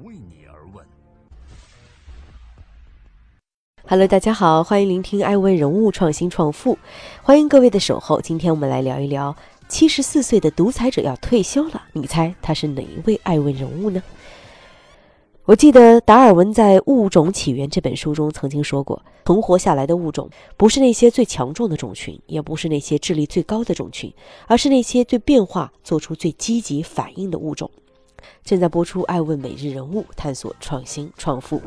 为你而问。Hello，大家好，欢迎聆听爱问人物创新创富，欢迎各位的守候。今天我们来聊一聊七十四岁的独裁者要退休了，你猜他是哪一位爱问人物呢？我记得达尔文在《物种起源》这本书中曾经说过，存活下来的物种不是那些最强壮的种群，也不是那些智力最高的种群，而是那些对变化做出最积极反应的物种。正在播出《爱问每日人物》，探索创新创富。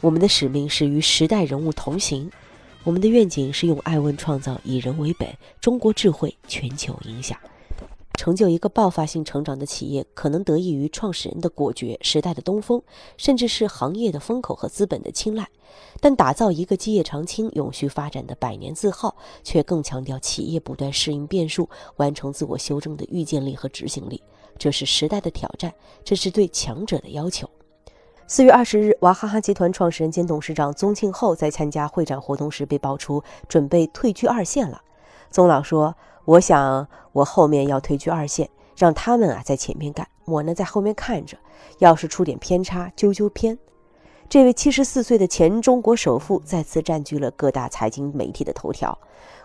我们的使命是与时代人物同行，我们的愿景是用爱问创造以人为本，中国智慧全球影响。成就一个爆发性成长的企业，可能得益于创始人的果决、时代的东风，甚至是行业的风口和资本的青睐。但打造一个基业长青、永续发展的百年字号，却更强调企业不断适应变数、完成自我修正的预见力和执行力。这是时代的挑战，这是对强者的要求。四月二十日，娃哈哈集团创始人兼董事长宗庆后在参加会展活动时被爆出准备退居二线了。宗老说。我想，我后面要退居二线，让他们啊在前面干，我呢在后面看着。要是出点偏差，纠纠偏。这位七十四岁的前中国首富再次占据了各大财经媒体的头条。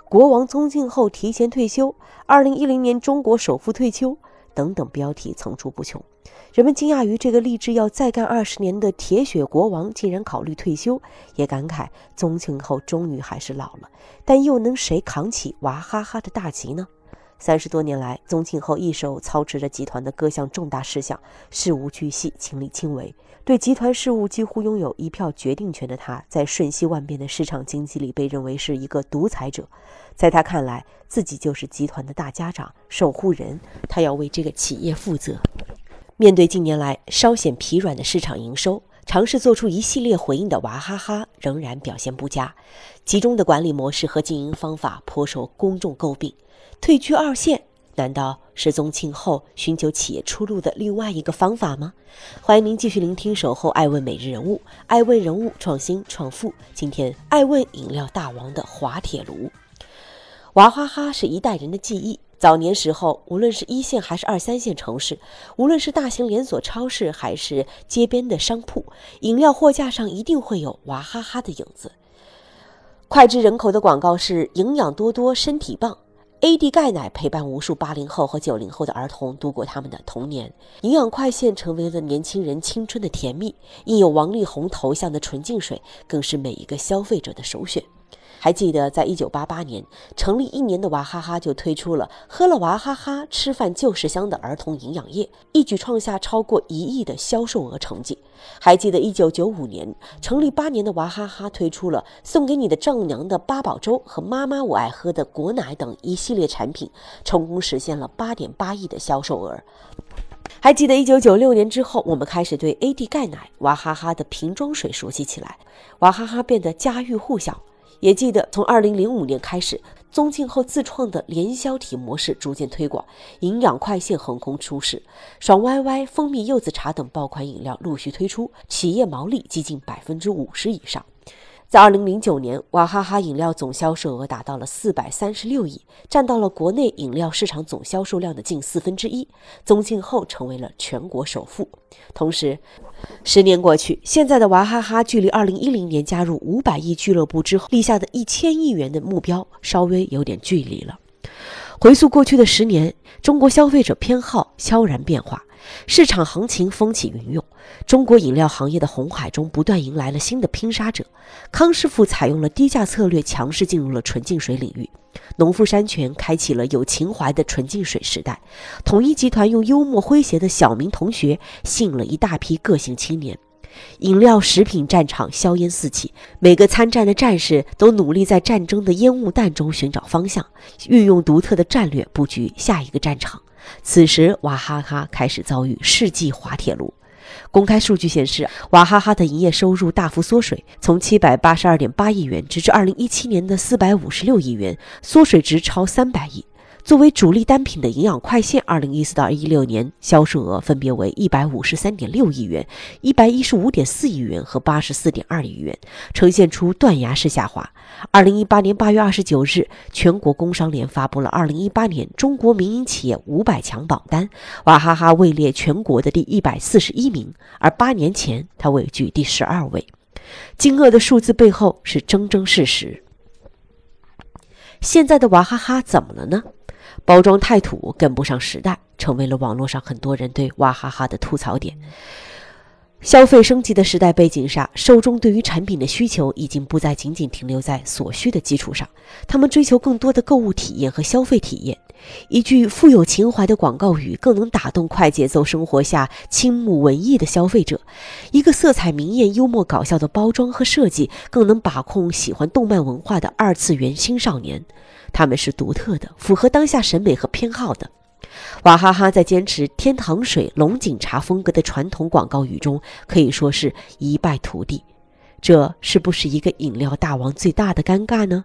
国王宗庆后提前退休，二零一零年中国首富退休。等等标题层出不穷，人们惊讶于这个立志要再干二十年的铁血国王竟然考虑退休，也感慨宗庆后终于还是老了。但又能谁扛起娃哈哈的大旗呢？三十多年来，宗庆后一手操持着集团的各项重大事项，事无巨细，亲力亲为，对集团事务几乎拥有一票决定权的他，在瞬息万变的市场经济里被认为是一个独裁者。在他看来，自己就是集团的大家长、守护人，他要为这个企业负责。面对近年来稍显疲软的市场营收，尝试做出一系列回应的娃哈哈仍然表现不佳，集中的管理模式和经营方法颇受公众诟病。退居二线，难道是宗庆后寻求企业出路的另外一个方法吗？欢迎您继续聆听《守候爱问每日人物》，爱问人物创新创富。今天，爱问饮料大王的滑铁卢。娃哈哈是一代人的记忆。早年时候，无论是一线还是二三线城市，无论是大型连锁超市还是街边的商铺，饮料货架上一定会有娃哈哈的影子。脍炙人口的广告是“营养多多，身体棒”。AD 钙奶陪伴无数八零后和九零后的儿童度过他们的童年，营养快线成为了年轻人青春的甜蜜。印有王力宏头像的纯净水，更是每一个消费者的首选。还记得，在一九八八年成立一年的娃哈哈就推出了“喝了娃哈哈，吃饭就是香”的儿童营养液，一举创下超过一亿的销售额成绩。还记得一九九五年成立八年的娃哈哈推出了“送给你的丈母娘的八宝粥”和“妈妈我爱喝的果奶”等一系列产品，成功实现了八点八亿的销售额。还记得一九九六年之后，我们开始对 AD 钙奶、娃哈哈的瓶装水熟悉起来，娃哈哈变得家喻户晓。也记得，从二零零五年开始，宗庆后自创的联销体模式逐渐推广，营养快线横空出世，爽歪歪、蜂蜜柚子茶等爆款饮料陆续推出，企业毛利接近百分之五十以上。在二零零九年，娃哈哈饮料总销售额达到了四百三十六亿，占到了国内饮料市场总销售量的近四分之一。宗庆后成为了全国首富。同时，十年过去，现在的娃哈哈距离二零一零年加入五百亿俱乐部之后立下的一千亿元的目标稍微有点距离了。回溯过去的十年，中国消费者偏好悄然变化。市场行情风起云涌，中国饮料行业的红海中不断迎来了新的拼杀者。康师傅采用了低价策略，强势进入了纯净水领域；农夫山泉开启了有情怀的纯净水时代；统一集团用幽默诙谐的小明同学吸引了一大批个性青年。饮料食品战场硝烟四起，每个参战的战士都努力在战争的烟雾弹中寻找方向，运用独特的战略布局下一个战场。此时，娃哈哈开始遭遇世纪滑铁卢。公开数据显示，娃哈哈的营业收入大幅缩水，从七百八十二点八亿元直至二零一七年的四百五十六亿元，缩水值超三百亿。作为主力单品的营养快线，二零一四到一六年销售额分别为一百五十三点六亿元、一百一十五点四亿元和八十四点二亿元，呈现出断崖式下滑。二零一八年八月二十九日，全国工商联发布了二零一八年中国民营企业五百强榜单，娃哈哈位列全国的第一百四十一名，而八年前它位居第十二位。惊愕的数字背后是铮铮事实。现在的娃哈哈怎么了呢？包装太土，跟不上时代，成为了网络上很多人对娃哈哈的吐槽点。消费升级的时代背景下，受众对于产品的需求已经不再仅仅停留在所需的基础上，他们追求更多的购物体验和消费体验。一句富有情怀的广告语更能打动快节奏生活下倾慕文艺的消费者，一个色彩明艳、幽默搞笑的包装和设计更能把控喜欢动漫文化的二次元青少年。他们是独特的，符合当下审美和偏好的。娃哈哈在坚持天堂水、龙井茶风格的传统广告语中，可以说是一败涂地。这是不是一个饮料大王最大的尴尬呢？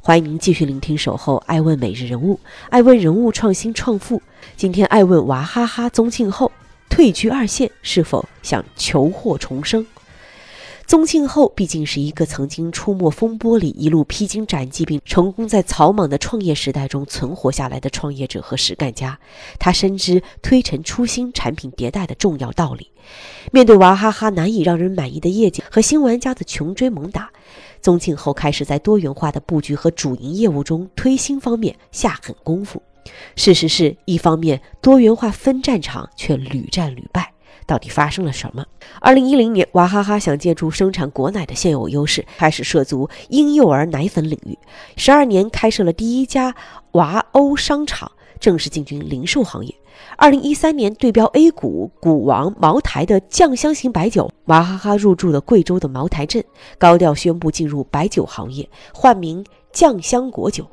欢迎您继续聆听《守候爱问每日人物》，爱问人物创新创富。今天爱问娃哈哈宗庆后退居二线，是否想求获重生？宗庆后毕竟是一个曾经出没风波里，一路披荆斩棘，并成功在草莽的创业时代中存活下来的创业者和实干家。他深知推陈出新、产品迭代的重要道理。面对娃哈哈难以让人满意的业绩和新玩家的穷追猛打，宗庆后开始在多元化的布局和主营业务中推新方面下狠功夫。事实是一方面多元化分战场，却屡战屡败。到底发生了什么？二零一零年，娃哈哈想借助生产果奶的现有优势，开始涉足婴幼儿奶粉领域。十二年开设了第一家娃欧商场，正式进军零售行业。二零一三年，对标 A 股股王茅台的酱香型白酒，娃哈哈入驻了贵州的茅台镇，高调宣布进入白酒行业，换名酱香果酒。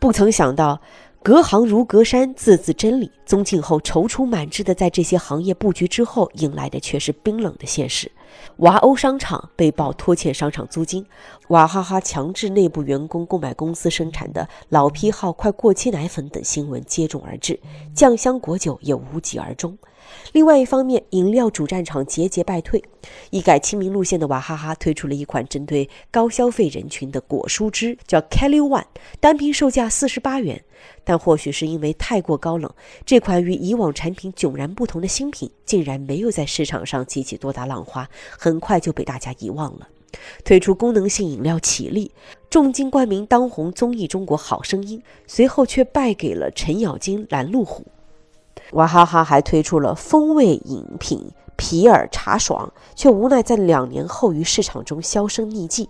不曾想到。隔行如隔山，字字真理。宗庆后踌躇满志的在这些行业布局之后，迎来的却是冰冷的现实。娃欧商场被曝拖欠商场租金，娃哈哈强制内部员工购买公司生产的老批号、快过期奶粉等新闻接踵而至，酱香果酒也无疾而终。另外一方面，饮料主战场节节败退，一改亲民路线的娃哈哈推出了一款针对高消费人群的果蔬汁，叫 Kelly One，单瓶售价四十八元。但或许是因为太过高冷，这款与以往产品迥然不同的新品，竟然没有在市场上激起多大浪花，很快就被大家遗忘了。推出功能性饮料起立，重金冠名当红综艺《中国好声音》，随后却败给了程咬金、拦路虎。娃哈哈还推出了风味饮品皮尔茶爽，却无奈在两年后于市场中销声匿迹。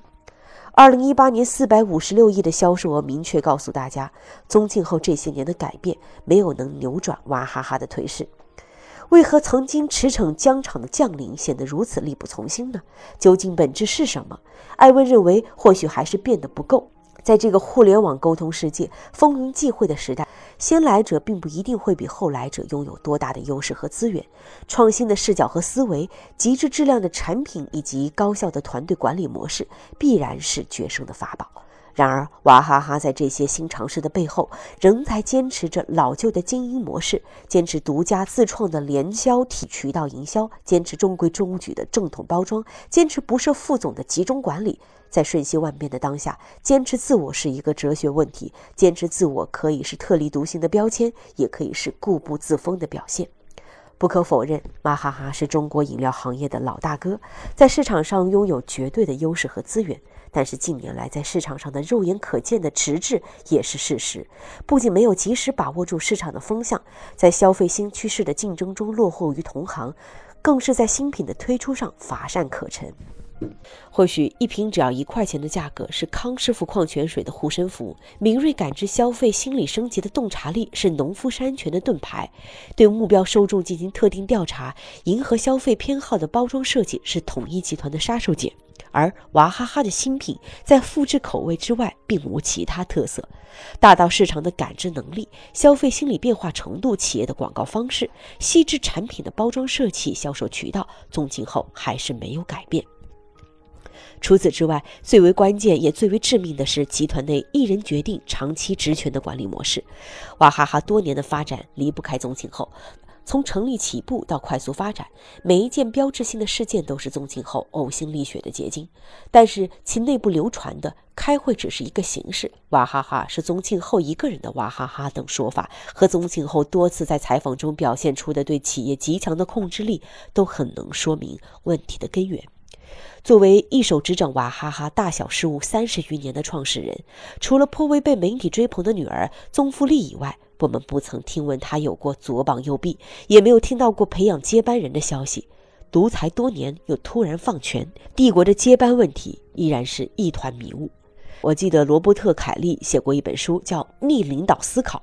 二零一八年四百五十六亿的销售额，明确告诉大家，宗庆后这些年的改变没有能扭转娃哈哈的颓势。为何曾经驰骋疆场的将领显得如此力不从心呢？究竟本质是什么？艾温认为，或许还是变得不够。在这个互联网沟通世界风云际会的时代，先来者并不一定会比后来者拥有多大的优势和资源。创新的视角和思维、极致质量的产品以及高效的团队管理模式，必然是决胜的法宝。然而，娃哈哈在这些新尝试的背后，仍在坚持着老旧的经营模式，坚持独家自创的联销体渠道营销，坚持中规中矩的正统包装，坚持不设副总的集中管理。在瞬息万变的当下，坚持自我是一个哲学问题。坚持自我可以是特立独行的标签，也可以是固步自封的表现。不可否认，娃哈哈是中国饮料行业的老大哥，在市场上拥有绝对的优势和资源。但是近年来在市场上的肉眼可见的迟滞也是事实，不仅没有及时把握住市场的风向，在消费新趋势的竞争中落后于同行，更是在新品的推出上乏善可陈。或许一瓶只要一块钱的价格是康师傅矿泉水的护身符，敏锐感知消费心理升级的洞察力是农夫山泉的盾牌，对目标受众进行特定调查，迎合消费偏好的包装设计是统一集团的杀手锏。而娃哈哈的新品在复制口味之外并无其他特色，大到市场的感知能力、消费心理变化程度、企业的广告方式，细致产品的包装设计、销售渠道，宗庆后还是没有改变。除此之外，最为关键也最为致命的是集团内一人决定长期职权的管理模式。娃哈哈多年的发展离不开宗庆后。从成立起步到快速发展，每一件标志性的事件都是宗庆后呕心沥血的结晶。但是其内部流传的“开会只是一个形式，娃哈哈是宗庆后一个人的娃哈哈”等说法，和宗庆后多次在采访中表现出的对企业极强的控制力，都很能说明问题的根源。作为一手执掌娃哈哈大小事务三十余年的创始人，除了颇为被媒体追捧的女儿宗馥莉以外，我们不曾听闻他有过左膀右臂，也没有听到过培养接班人的消息。独裁多年又突然放权，帝国的接班问题依然是一团迷雾。我记得罗伯特·凯利写过一本书，叫《逆领导思考》，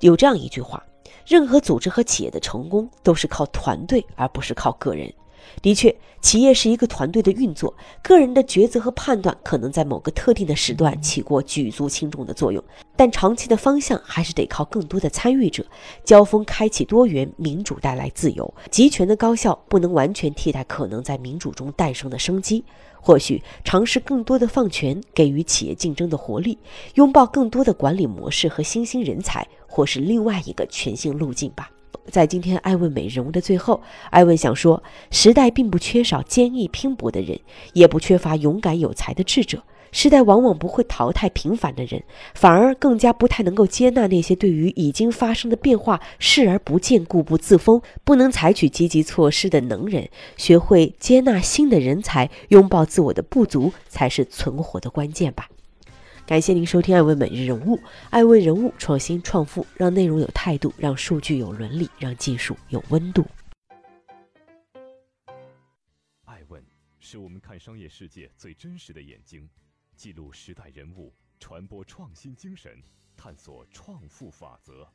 有这样一句话：任何组织和企业的成功都是靠团队，而不是靠个人。的确，企业是一个团队的运作，个人的抉择和判断可能在某个特定的时段起过举足轻重的作用，但长期的方向还是得靠更多的参与者。交锋开启多元，民主带来自由，集权的高效不能完全替代可能在民主中诞生的生机。或许尝试更多的放权，给予企业竞争的活力，拥抱更多的管理模式和新兴人才，或是另外一个全新路径吧。在今天艾问美人物的最后，艾问想说：时代并不缺少坚毅拼搏的人，也不缺乏勇敢有才的智者。时代往往不会淘汰平凡的人，反而更加不太能够接纳那些对于已经发生的变化视而不见、固步自封、不能采取积极措施的能人。学会接纳新的人才，拥抱自我的不足，才是存活的关键吧。感谢您收听《爱问每日人物》，爱问人物创新创富，让内容有态度，让数据有伦理，让技术有温度。爱问是我们看商业世界最真实的眼睛，记录时代人物，传播创新精神，探索创富法则。